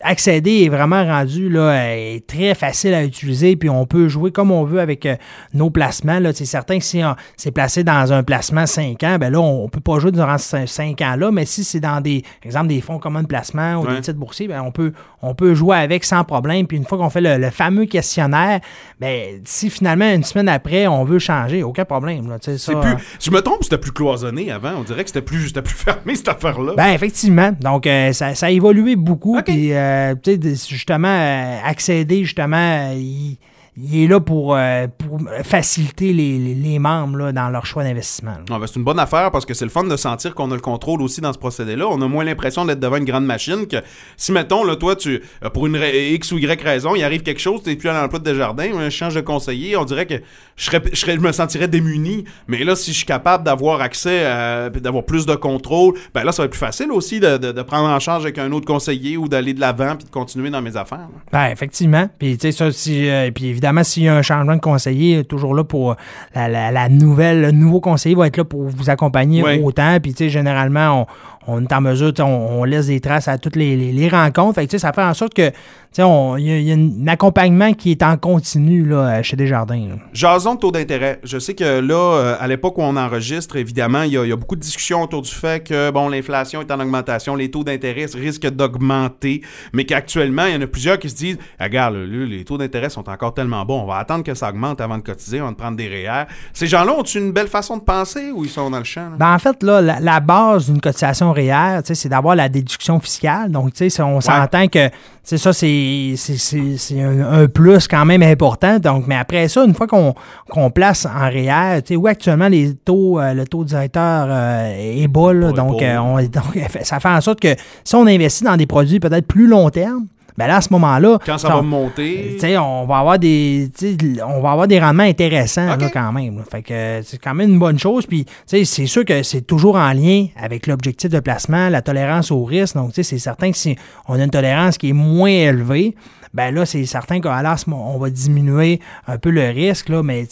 accéder est vraiment rendu là, est très facile à utiliser, puis on peut jouer comme on veut avec euh, nos placements. C'est certain que si on- c'est placé dans un placement 5 ans, ben là, on ne peut pas jouer durant ces 5 ans-là, mais si c'est dans des, par exemple, des fonds communs de placement ou Ouais. des titres boursiers, ben on, peut, on peut jouer avec sans problème. Puis une fois qu'on fait le, le fameux questionnaire, ben, si finalement, une semaine après, on veut changer, aucun problème. Là, ça, plus. euh, Je me trompe, c'était plus cloisonné avant? On dirait que c'était plus, plus (laughs) fermé, cette affaire-là. Ben, effectivement. Donc, euh, ça, ça a évolué beaucoup. Puis, euh, de- justement, euh, accéder, justement, euh, il est là pour, euh, pour faciliter les, les- les membres là, dans leur choix d'investissement. Ah, ben, c'est une bonne affaire parce que c'est le fun de sentir qu'on a le contrôle aussi dans ce procédé-là. On a moins l'impression d'être devant une grande machine que si, mettons, là, toi, tu, euh, pour une X ou Y raison, il arrive quelque chose, tu n'es plus à l'emploi de Desjardins, un change de conseiller, on dirait que je, serais, je, serais- je me sentirais démuni. Mais là, si je suis capable d'avoir accès, puis d'avoir plus de contrôle, ben là, ça va être plus facile aussi de, de- de prendre en charge avec un autre conseiller ou d'aller de l'avant puis de continuer dans mes affaires. là. Ben, effectivement. Puis, tu sais, ça, si, euh, puis évidemment, s'il y a un changement de conseiller, euh, toujours là pour euh, la, la- la nouvelle, le nouveau conseiller va être là pour vous accompagner autant. Puis, tu sais, généralement, on, on est en mesure, on, on laisse des traces à toutes les, les- les rencontres. Fait que, ça fait en sorte que, il y y a un accompagnement qui est en continu, là, chez Desjardins. là. Jason de taux d'intérêt. Je sais que là, euh, à l'époque où on enregistre, évidemment, il y, a- il y a beaucoup de discussions autour du fait que bon, l'inflation est en augmentation, les taux d'intérêt risquent d'augmenter, mais qu'actuellement, il y en a plusieurs qui se disent Ah, Regarde, là, là, les taux d'intérêt sont encore tellement bons, on va attendre que ça augmente avant de cotiser, on va prendre des REER. Ces gens-là ont-ils une belle façon de penser ou ils sont dans le champ? Ben, en fait, là, la, la base d'une cotisation REER, c'est d'avoir la déduction fiscale. Donc, on s'entend que c'est ça, c'est un, un plus quand même important. Donc, mais après ça, une fois qu'on place en REER, tu sais, où actuellement les taux, euh, le taux directeur euh, est bas, là, donc, euh, on- donc, (laughs) ça fait en sorte que si on investit dans des produits peut-être plus long terme, ben là, à ce moment-là, Quand ça on- va monter. on va avoir des on va avoir des rendements intéressants là, quand même. là. Fait que c'est quand même une bonne chose. Puis c'est sûr que c'est toujours en lien avec l'objectif de placement, la tolérance au risque. Donc, c'est certain que si on a une tolérance qui est moins élevée, ben là, c'est certain qu'à on va diminuer un peu le risque, là, mais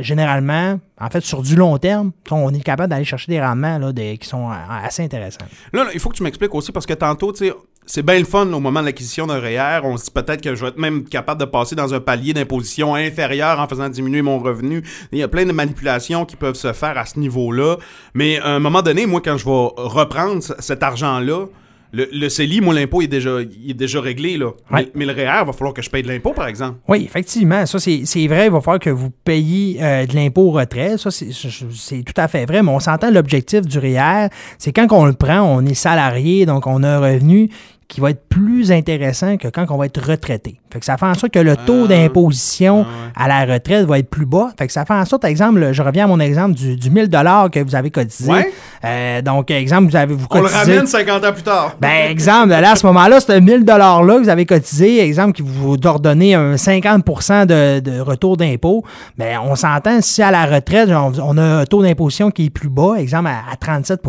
généralement, en fait, sur du long terme, on est capable d'aller chercher des rendements là, qui sont euh, assez intéressants. Là, là, il faut que tu m'expliques aussi parce que tantôt, tu sais, c'est bien le fun au moment de l'acquisition d'un REER. On se dit peut-être que je vais être même capable de passer dans un palier d'imposition inférieur en faisant diminuer mon revenu. Il y a plein de manipulations qui peuvent se faire à ce niveau-là. Mais à un moment donné, moi, quand je vais reprendre cet argent-là, le, le CELI, moi, l'impôt est déjà, il est déjà réglé. Là. Ouais. Mais, mais le REER, il va falloir que je paye de l'impôt, par exemple. Oui, effectivement. Ça, c'est vrai. Il va falloir que vous payiez euh, de l'impôt au retrait. Ça, c'est c'est tout à fait vrai. Mais on s'entend l'objectif du REER, c'est quand on le prend, on est salarié, donc on a un revenu qui va être plus intéressant que quand on va être retraité. Fait que ça fait en sorte que le taux Ah. d'imposition Ah à la retraite va être plus bas. Fait que ça fait en sorte, exemple, je reviens à mon exemple du, du 1000 que vous avez cotisé. Ouais. Euh, donc, exemple, vous avez vous On le ramène 50 ans plus tard. ben, exemple, là, à ce moment-là, c'est un 1000 $-là que vous avez cotisé, exemple, qui vous ordonnez un 50 de, de retour d'impôt. Ben, on s'entend, si à la retraite, on, on a un taux d'imposition qui est plus bas, exemple, à, à 37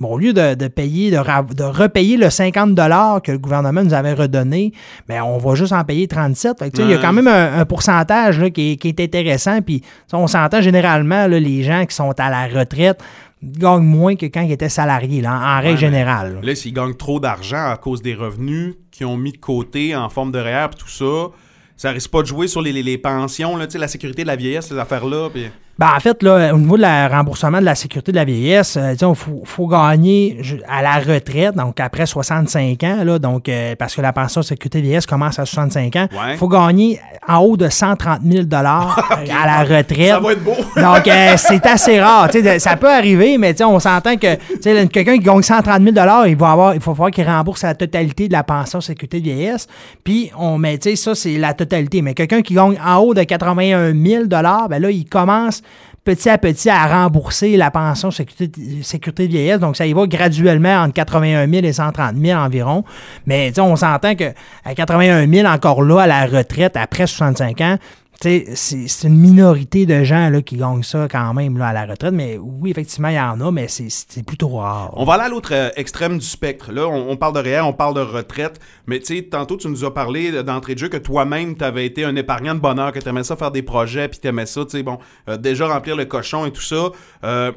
bon, au lieu de, de payer, de, de repayer le 50 que le gouvernement nous avait redonné, ben, on va juste en payer 37. Fait que, Il y a quand même un, un pourcentage là, qui, est, qui est intéressant. Puis, on s'entend généralement, là, les gens qui sont à la retraite, il gagne moins que quand il était salarié, là, en, en règle Ouais, mais générale. là. S'ils gagnent trop d'argent à cause des revenus qu'ils ont mis de côté en forme de REER et tout ça, ça risque pas de jouer sur les, les- les pensions, là, la sécurité de la vieillesse, ces affaires-là. Ben, en fait, là, au niveau de la remboursement de la sécurité de la vieillesse, il faut, faut gagner à la retraite, donc après 65 ans, là, donc, euh, parce que la pension de sécurité vieillesse commence à 65 ans. Il Ouais. faut gagner en haut de 130 000 (laughs) à la retraite. Ça va être beau. (laughs) Donc, euh, c'est assez rare. Tu sais, de- ça peut arriver, mais on s'entend que tu sais, quelqu'un qui gagne 130 000 il va avoir, il faut falloir qu'il rembourse la totalité de la pension sécurité de vieillesse. Puis, on met, ça, c'est la totalité. Mais quelqu'un qui gagne en haut de 81 000 ben là, il commence petit à petit à rembourser la pension sécurité, sécurité vieillesse. Donc, ça y va graduellement entre 81 000 et 130 000 environ. Mais on s'entend qu'à 81 000, encore là, à la retraite, après 65 ans, c'est une minorité de gens là, qui gagnent ça quand même là, à la retraite. Mais oui, effectivement, il y en a, mais c'est- plutôt rare. On va aller à l'autre euh, extrême du spectre. Là, on, parle de REER, on parle de retraite, mais tu sais, tantôt, tu nous as parlé d'entrée de jeu que toi-même, tu avais été un épargnant de bonheur, que tu aimais ça faire des projets, puis tu ça, tu bon, euh, déjà remplir le cochon et tout ça. Euh,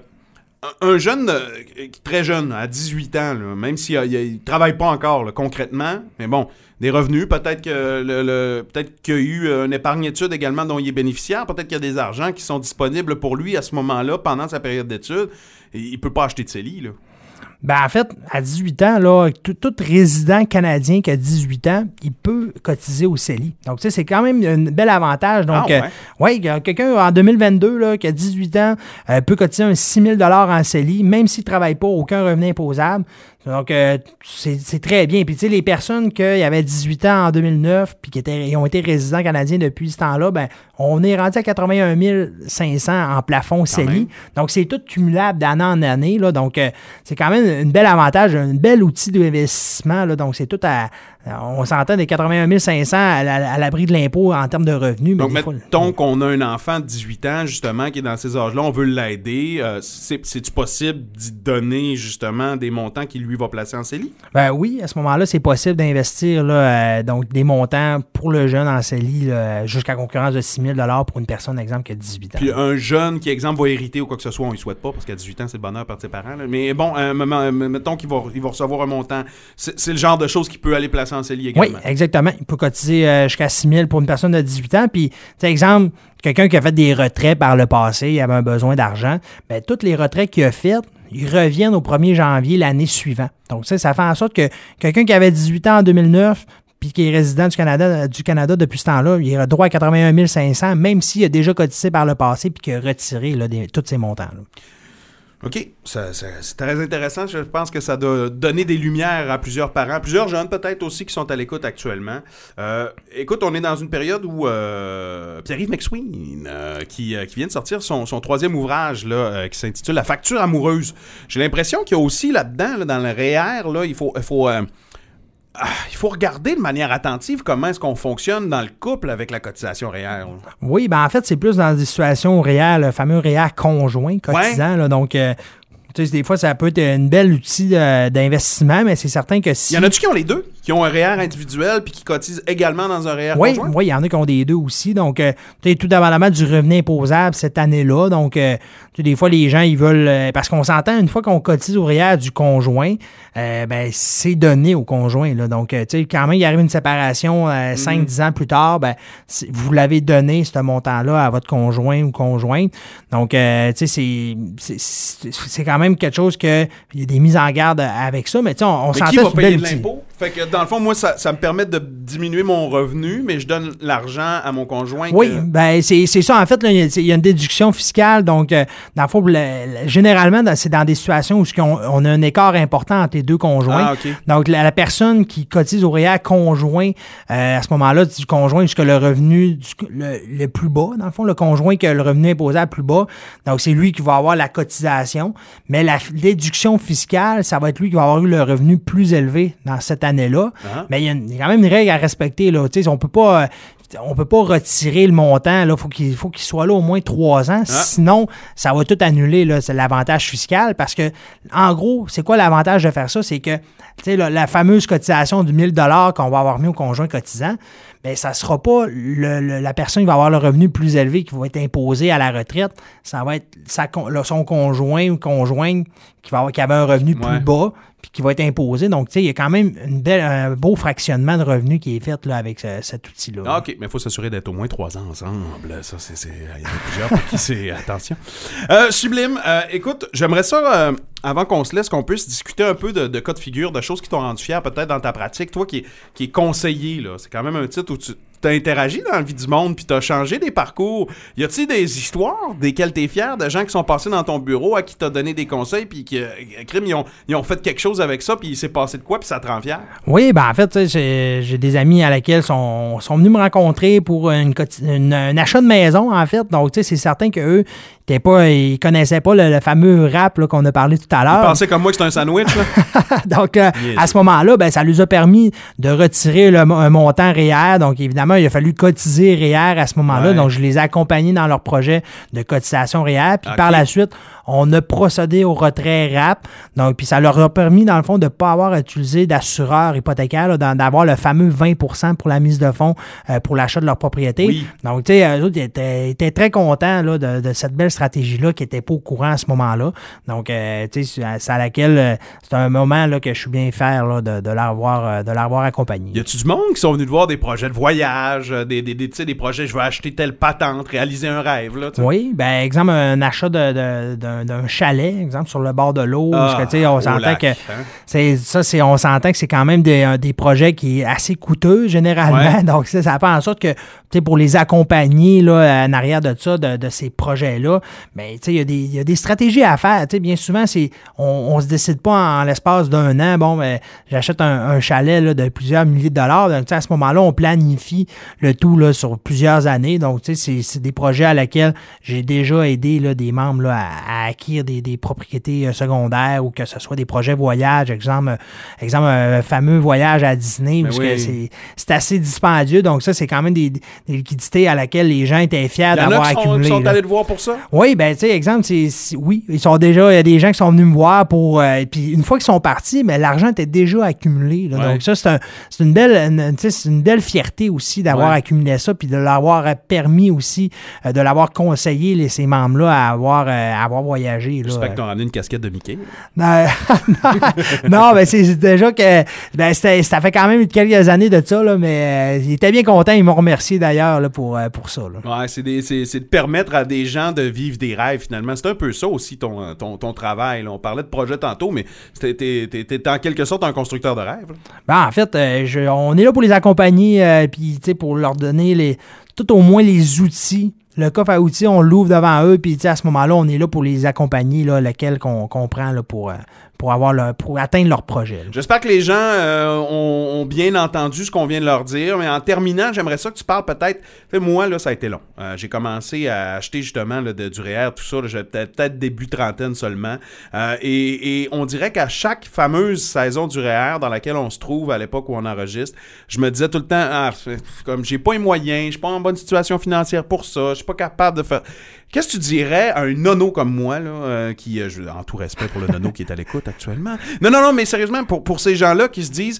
un- un jeune, euh, très jeune, à 18 ans, même s'il ne travaille pas encore concrètement, mais bon, des revenus, peut-être que peut-être qu'il y a eu euh, une épargne études également dont il est bénéficiaire, peut-être qu'il y a des argents qui sont disponibles pour lui à ce moment-là, pendant sa période d'études, il peut pas acheter de CELI, là. Ben, en fait, à 18 ans, là, tout, tout résident canadien qui a 18 ans, il peut cotiser au CELI. Donc, tu sais, c'est quand même un bel avantage. Donc, Ah, ouais? euh, ouais, quelqu'un en 2022 là, qui a 18 ans euh, peut cotiser un 6 000 en CELI, même s'il ne travaille pas, aucun revenu imposable. Donc, euh, c'est très bien. Puis, tu sais, les personnes qui avaient 18 ans en 2009 puis qui étaient, ont été résidents canadiens depuis ce temps-là, ben, on est rendu à 81 500 en plafond CELI. Donc, c'est tout cumulable d'année en année. Là, donc, euh, c'est quand même un bel avantage, un bel outil d'investissement. là. Donc, c'est tout à. On s'entend des 81 500 à, la- à l'abri de l'impôt en termes de revenus. mais Donc, mettons qu'on a un enfant de 18 ans, justement, qui est dans ces âges-là, on veut l'aider. euh, c'est- C'est-tu possible d'y donner, justement, des montants qui lui va placer en CELI? Ben oui, à ce moment-là, c'est possible d'investir là, euh, donc des montants pour le jeune en CELI jusqu'à concurrence de 6 000 pour une personne, exemple, qui a 18 ans. Puis un jeune qui, exemple, va hériter ou quoi que ce soit, on ne souhaite pas, parce qu'à 18 ans, c'est le bonheur par ses parents. là. Mais bon, euh, mettons qu'il va, il va recevoir un montant. C'est le genre de choses qu'il peut aller placer Oui, exactement. Il peut cotiser euh, jusqu'à 6 000 pour une personne de 18 ans. Puis, exemple, quelqu'un qui a fait des retraits par le passé, il avait un besoin d'argent, bien, toutes les retraits qu'il a faites, ils reviennent au 1er janvier l'année suivante. Donc, ça, ça fait en sorte que quelqu'un qui avait 18 ans en 2009 puis qui est résident du Canada, du Canada depuis ce temps-là, il a droit à 81 500, même s'il a déjà cotisé par le passé puis qu'il a retiré là, des- tous ces montants. là. OK, c'est très intéressant. Je pense que ça doit donner des lumières à plusieurs parents, plusieurs jeunes peut-être aussi qui sont à l'écoute actuellement. Euh, écoute, on est dans une période où euh, Pierre-Yves McSween, euh, qui, euh, qui vient de sortir son, troisième ouvrage là, qui s'intitule La facture amoureuse. J'ai l'impression qu'il y a aussi là-dedans, là, dans le REER, là, il faut... Il faut ah, il faut regarder de manière attentive comment est-ce qu'on fonctionne dans le couple avec la cotisation REER. là. Oui, ben en fait, c'est plus dans des situations réelles, le fameux réel conjoint cotisant. là. donc, euh, des fois, ça peut être une belle outil de- d'investissement, mais c'est certain que si. Il y en a-tu qui ont les deux? Qui ont un REER individuel puis qui cotisent également dans un REER Oui, conjoint? oui, il y en a qui ont des deux aussi. Donc, euh, tu sais, tout dépendamment du revenu imposable cette année-là. Donc, euh, tu sais, des fois, les gens, ils veulent. euh, parce qu'on s'entend, une fois qu'on cotise au REER du conjoint, euh, ben, c'est donné au conjoint. Là. Donc, euh, tu sais, quand même, il arrive une séparation Mm-hmm. 5-10 ans plus tard, ben, vous l'avez donné, ce montant-là, à votre conjoint ou conjointe. Donc, euh, tu sais, c'est quand même quelque chose que. Il y a des mises en garde avec ça, mais tu sais, on, s'entend qui va c'est un payer de l'impôt? Fait que dans le fond, moi, ça, ça me permet de diminuer mon revenu, mais je donne l'argent à mon conjoint. Oui, que- ben c'est c'est ça. En fait, il y a- il y, a une déduction fiscale. Donc, euh, dans le fond, le- le- généralement, dans- c'est dans des situations où on, on a un écart important entre les deux conjoints. Ah. Donc, la, la personne qui cotise au REER conjoint, euh, à ce moment-là, du conjoint jusqu'à le revenu du- le, le plus bas, dans le fond, le conjoint qui a le revenu imposable plus bas. Donc, c'est lui qui va avoir la cotisation. Mais la f- déduction fiscale, ça va être lui qui va avoir eu le revenu plus élevé dans cette année-là. Ah. Mais il y, a une- il quand même une règle à respecter. Là. On peut pas. euh, On peut pas retirer le montant. Il faut qu'il faut qu'il soit là au moins trois ans. Sinon, ça va tout annuler. là. C'est l'avantage fiscal. Parce que, en gros, c'est quoi l'avantage de faire ça? C'est que la, la fameuse cotisation du 1000 qu'on va avoir mis au conjoint cotisant, ben ça sera pas le- le- la personne qui va avoir le revenu plus élevé qui va être imposé à la retraite, ça va être sa son conjoint ou conjointe qui va avoir qui avait un revenu Ouais. plus bas qui va être imposé. Donc, tu sais, il y a quand même un beau fractionnement de revenus qui est fait là, avec ce- cet outil-là. Ah, OK, mais il faut s'assurer d'être au moins trois ans ensemble. Ça, c'est. Il y en a plusieurs pour qui c'est. Attention. Euh, sublime. Euh, écoute, j'aimerais ça, euh, avant qu'on se laisse, qu'on puisse discuter un peu de, cas de figure, de choses qui t'ont rendu fier peut-être dans ta pratique. Toi qui, qui est conseiller, là, c'est quand même un titre où tu as interagi dans la vie du monde puis tu as changé des parcours. Y a-t-il des histoires desquelles tu es fier, de gens qui sont passés dans ton bureau, à qui t'as donné des conseils puis qui, euh, crime, ils ont, ils ont fait quelque chose avec ça puis il s'est passé de quoi puis ça te rend fier? Oui, ben en fait, j'ai des amis à laquelle sont, sont venus me rencontrer pour une, une- un achat de maison, en fait. Donc, tu sais, c'est certain qu'eux, ils pas, ils connaissaient pas le, le fameux rap là, qu'on a parlé tout à l'heure. pensais comme moi que c'était un sandwich, là? (laughs) Donc, euh, Yes. à ce moment-là, ben, ça lui a permis de retirer le, un montant REER. Donc, évidemment, il a fallu cotiser REER à ce moment-là. Ouais. Donc, je les ai accompagnés dans leur projet de cotisation REER. Puis, Ok. par la suite, on a procédé au retrait RAP. Donc, puis ça leur a permis, dans le fond, de ne pas avoir à utiliser d'assureur hypothécaire, d'avoir le fameux 20% pour la mise de fonds euh, pour l'achat de leur propriété. Oui. Donc, tu sais, eux autres, ils étaient, très contents là, de, de cette belle stratégie-là qui n'était pas au courant à ce moment-là. Donc, euh, tu sais, c'est à laquelle euh, c'est un moment là, que je suis bien fier là, de, de l'avoir de accompagné. Y a-tu du monde qui sont venus te voir des projets de voyage, des, des, des, tu sais, des projets, je veux acheter telle patente, réaliser un rêve, là, tu sais? Oui, ben exemple, un achat de- de- d'un chalet, exemple, sur le bord de l'eau, Ah, on s'entend que c'est ça, c'est on s'entend que c'est quand même des, un- des projets qui est assez coûteux généralement. Ouais. (laughs) Donc ça, ça fait en sorte que pour les accompagner là, en arrière de ça, de, de ces projets-là, mais sais, il y, a des- il y a des stratégies à faire. Bien souvent, c'est on, on se décide pas en, l'espace d'un an, bon, ben, j'achète un, un chalet là, de plusieurs milliers de dollars. Donc, à ce moment-là, on planifie le tout là, sur plusieurs années. Donc, c'est- des projets à lesquels j'ai déjà aidé là, des membres là, à, à acquérir des, des propriétés euh, secondaires ou que ce soit des projets voyage, exemple, euh, exemple un fameux voyage à Disney, Ben parce oui. que c'est assez dispendieux. Donc, ça, c'est quand même des, des liquidités à laquelle les gens étaient fiers d'avoir accumulé. qui sont allés te voir pour ça? Oui, ben tu sais, exemple, c'est oui, ils sont déjà, il y a des gens qui sont venus me voir pour, euh, puis une fois qu'ils sont partis, mais l'argent était déjà accumulé. là. Ouais. Donc ça, c'est un- c'est une belle, une, une belle fierté aussi d'avoir Ouais. accumulé ça, puis de l'avoir permis aussi, euh, de l'avoir conseillé les, ces membres-là à avoir, euh, à avoir voyagé. Là. J'espère que t'as ramené une casquette de Mickey. Non, (laughs) non, ben c'est déjà que ben, ça fait quand même quelques années de ça, là, mais euh, ils étaient bien contents. Ils m'ont remercié d'ailleurs pour, euh, pour ça. Ouais, c'est de permettre à des gens de vivre des rêves, finalement. C'est un peu ça aussi, ton, euh, ton, ton travail. là. On parlait de projet tantôt, mais t'es- t'es en quelque sorte un constructeur de rêves. Ben, en fait, euh, je- on est là pour les accompagner, euh, puis tu pour leur donner les, tout au moins les outils. Le coffre à outils, on l'ouvre devant eux, puis à ce moment-là, on est là pour les accompagner, là, lequel qu'on qu'on prend là, pour, euh, pour, avoir le- pour atteindre leur projet. J'espère que les gens euh, ont, bien entendu ce qu'on vient de leur dire, mais en terminant, j'aimerais ça que tu parles peut-être. Moi, là, ça a été long. Euh, J'ai commencé à acheter justement de, du REER, tout ça. J'avais peut-être début trentaine seulement. Euh, et, on dirait qu'à chaque fameuse saison du REER dans laquelle on se trouve à l'époque où on enregistre, je me disais tout le temps, ah, comme j'ai pas les moyens, je suis pas en bonne situation financière pour ça, je suis pas capable de faire. Qu'est-ce que tu dirais à un nono comme moi, là, euh, qui, euh, en tout respect pour le nono qui est à l'écoute actuellement? Non, non, non, mais sérieusement, pour, ces gens-là qui se disent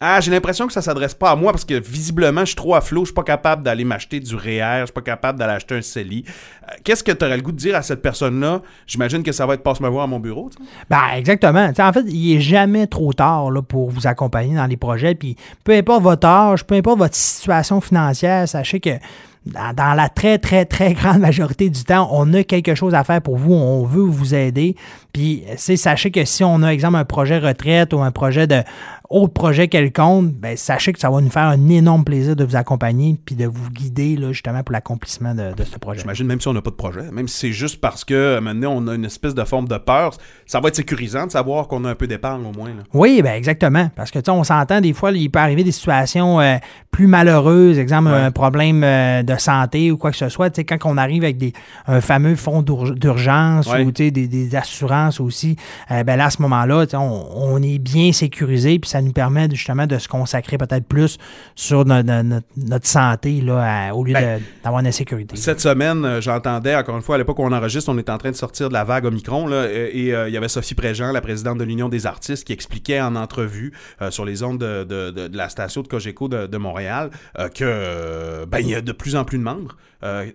Ah, j'ai l'impression que ça s'adresse pas à moi parce que visiblement, je suis trop à flot, je suis pas capable d'aller m'acheter du REER, je suis pas capable d'aller acheter un CELI. Euh, Qu'est-ce que tu aurais le goût de dire à cette personne-là? J'imagine que ça va être passe-me voir à mon bureau. tu sais. Ben, exactement. En fait, il est jamais trop tard pour vous accompagner dans les projets. Puis peu importe votre âge, peu importe votre situation financière, sachez que dans, la très, très, très (laughs) grande majorité du temps, on a quelque chose à faire pour vous. On veut vous aider. Puis, sais, sachez que si on a, exemple, un projet retraite ou un projet de autre projet quelconque, ben, sachez que ça va nous faire un énorme plaisir de vous accompagner puis de vous guider là, justement pour l'accomplissement de, de ce projet. J'imagine même si on n'a pas de projet, même si c'est juste parce que maintenant on a une espèce de forme de peur, ça va être sécurisant de savoir qu'on a un peu d'épargne au moins. là. Oui, ben exactement. Parce que tu sais, on s'entend des fois, il peut arriver des situations euh, plus malheureuses, exemple Ouais. un problème euh, de santé ou quoi que ce soit. Tu sais, quand on arrive avec des, un fameux fonds d'ur- d'urgence Ouais. ou des, des assurances aussi, euh, ben là, à ce moment-là, on, on est bien sécurisé, puis ça ça nous permet justement de se consacrer peut-être plus sur no- no- no- notre santé là, à- au lieu Ben, d'avoir une insécurité. Cette semaine, euh, j'entendais, encore une fois, à l'époque où on enregistre, on est en train de sortir de la vague Omicron, là, et euh, il y avait Sophie Préjean, la présidente de l'Union des artistes, qui expliquait en entrevue euh, sur les ondes de, de- de- de la station de Cogeco de, Montréal euh, que ben, il y a de plus en plus de membres.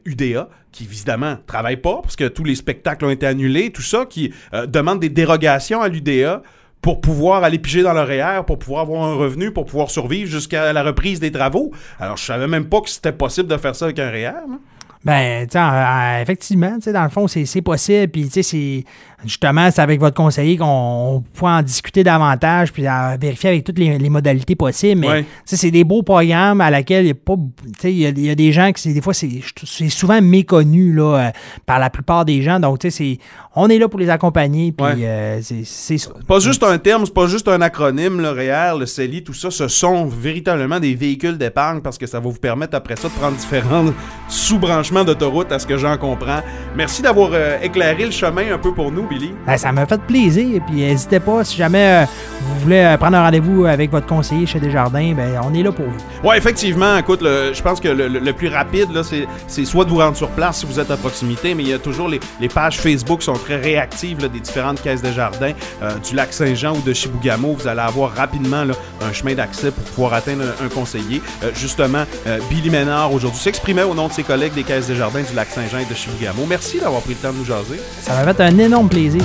UDA, qui évidemment travaillent pas, parce que tous les spectacles ont été annulés, tout ça, qui demandent des dérogations à l'UDA pour pouvoir aller piger dans REER, pour pouvoir avoir un revenu, pour pouvoir survivre jusqu'à la reprise des travaux. Alors, je savais même pas que c'était possible de faire ça avec un REER. moi. Ben, tu sais, euh, effectivement, tu dans le fond, c'est possible. Puis, tu sais, c'est justement, c'est avec votre conseiller qu'on on peut en discuter davantage, puis à vérifier avec toutes les, les modalités possibles. Mais, Ouais. c'est des beaux programmes à laquelle il y a pas. Tu il y a, il y a des gens qui, des fois, c'est souvent méconnu, là, euh, par la plupart des gens. Donc, tu sais, on est là pour les accompagner, puis Ouais. euh, c'est ça. Pas juste un terme, c'est pas juste un acronyme, le REER, le CELI, tout ça, ce sont véritablement des véhicules d'épargne parce que ça va vous permettre après ça de prendre différents (laughs) sous-branchements d'autoroute à ce que j'en comprends. Merci d'avoir euh, éclairé le chemin un peu pour nous, Billy. Ben, ça m'a fait plaisir. Puis n'hésitez pas, si jamais euh, vous voulez euh, prendre un rendez-vous avec votre conseiller chez Desjardins, ben, on est là pour vous. Ouais, effectivement, écoute, je pense que le, le- le plus rapide, c'est, soit de vous rendre sur place si vous êtes à proximité, mais il y a toujours les, les pages Facebook sont très réactives là, des différentes caisses de jardin euh, du lac Saint-Jean ou de Chibougamau. Vous allez avoir rapidement là, un chemin d'accès pour pouvoir atteindre un, un conseiller. Euh, justement, euh, Billy Ménard aujourd'hui s'exprimait au nom de ses collègues des caisses de jardin du lac Saint-Jean et de Chibougamau. Merci d'avoir pris le temps de nous jaser. Ça m'a fait un énorme plaisir.